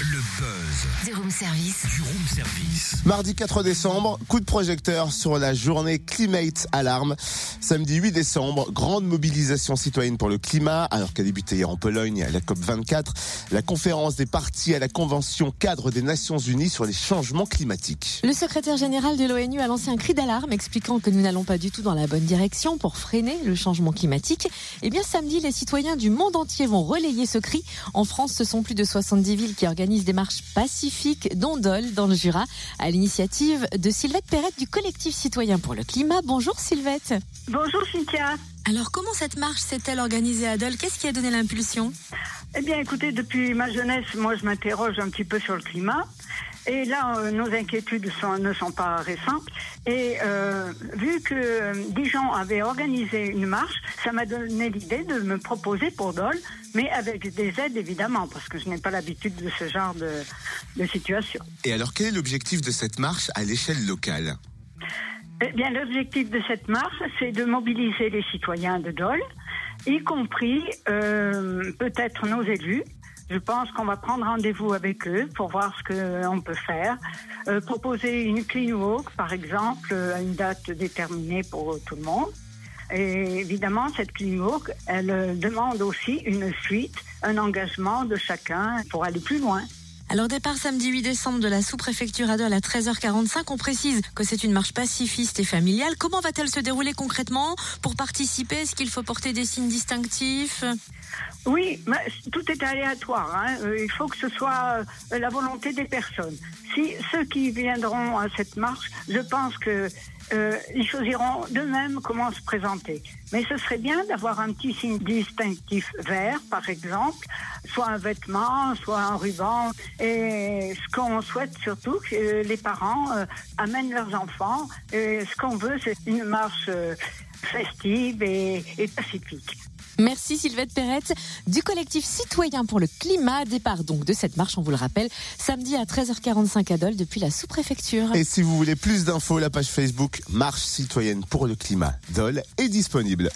Le buzz du room service. du room service. Mardi 4 décembre, coup de projecteur sur la journée Climate Alarm. Samedi 8 décembre, grande mobilisation citoyenne pour le climat, alors qu'a débuté hier en Pologne la COP 24, la conférence des partis à la Convention cadre des Nations Unies sur les changements climatiques. Le secrétaire général de l'ONU a lancé un cri d'alarme expliquant que nous n'allons pas du tout dans la bonne direction pour freiner le changement climatique. Eh bien, samedi, les citoyens du monde entier vont relayer ce cri. En France, ce sont plus de 70 villes qui organisent des marches pacifiques, dont Dole, dans le Jura, à l'initiative de Sylvette Perrette du collectif citoyen pour le climat. Bonjour Sylvette. Bonjour Cynthia. Alors, comment cette marche s'est-elle organisée à Dole? Qu'est-ce qui a donné l'impulsion? Eh bien écoutez, depuis ma jeunesse, moi je m'interroge un petit peu sur le climat. Et là, euh, nos inquiétudes sont- ne sont pas récentes. Et euh, vu que euh, Dijon avait organisé une marche, ça m'a donné l'idée de me proposer pour Dole, mais avec des aides évidemment, parce que je n'ai pas l'habitude de ce genre de, de situation. Et alors quel est l'objectif de cette marche à l'échelle locale? Eh bien, l'objectif de cette marche, c'est de mobiliser les citoyens de Dole, y compris euh, peut-être nos élus. Je pense qu'on va prendre rendez-vous avec eux pour voir ce qu'on peut faire. Euh, proposer une clean walk, par exemple, à une date déterminée pour tout le monde. Et évidemment, cette clean walk, elle euh, demande aussi une suite, un engagement de chacun pour aller plus loin. Alors départ samedi 8 décembre de la sous-préfecture à Dole à 13h45. On précise que c'est une marche pacifiste et familiale. Comment va-t-elle se dérouler concrètement? Pour participer, est-ce qu'il faut porter des signes distinctifs? Oui, mais tout est aléatoire. hein. Euh, Il faut que ce soit euh, la volonté des personnes. Si ceux qui viendront à cette marche, je pense que euh, ils choisiront d'eux-mêmes comment se présenter. Mais ce serait bien d'avoir un petit signe distinctif vert, par exemple, soit un vêtement, soit un ruban. Et ce qu'on souhaite surtout, que les parents amènent leurs enfants. Et ce qu'on veut, c'est une marche festive et pacifique. Merci Sylvette Perrette du collectif citoyen pour le climat. Départ donc de cette marche, on vous le rappelle, samedi à 13h45 à Dole depuis la sous-préfecture. Et si vous voulez plus d'infos, la page Facebook Marche citoyenne pour le climat Dole est disponible.